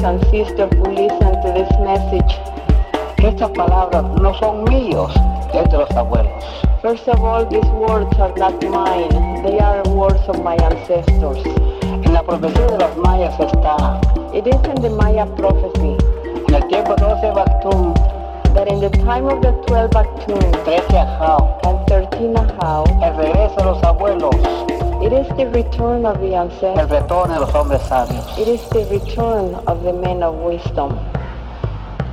brothers and sisters who listen to this message. Estas palabras no son míos, es de los abuelos. First of all, these words are not mine. They are words of my ancestors. En la profecía de los mayas está. It is in the Maya prophecy. En el tiempo 12 Bactum. That in the time of the 12 Bactum. 13 Ajao. And 13 Ajao. El regreso de los abuelos. It is the return of the ancestors. El retorno de los hombres sabios. It is the return of the men of wisdom.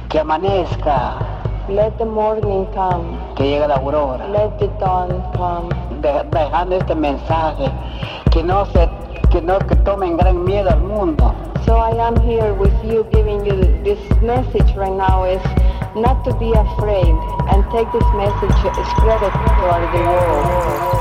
Que amanezca. Let the morning come. Que llegue la aurora. Let the dawn come. De, dejando este mensaje que no se que no que tomen gran miedo al mundo. So I am here with you giving you this message right now is not to be afraid and take this message spread it throughout the world.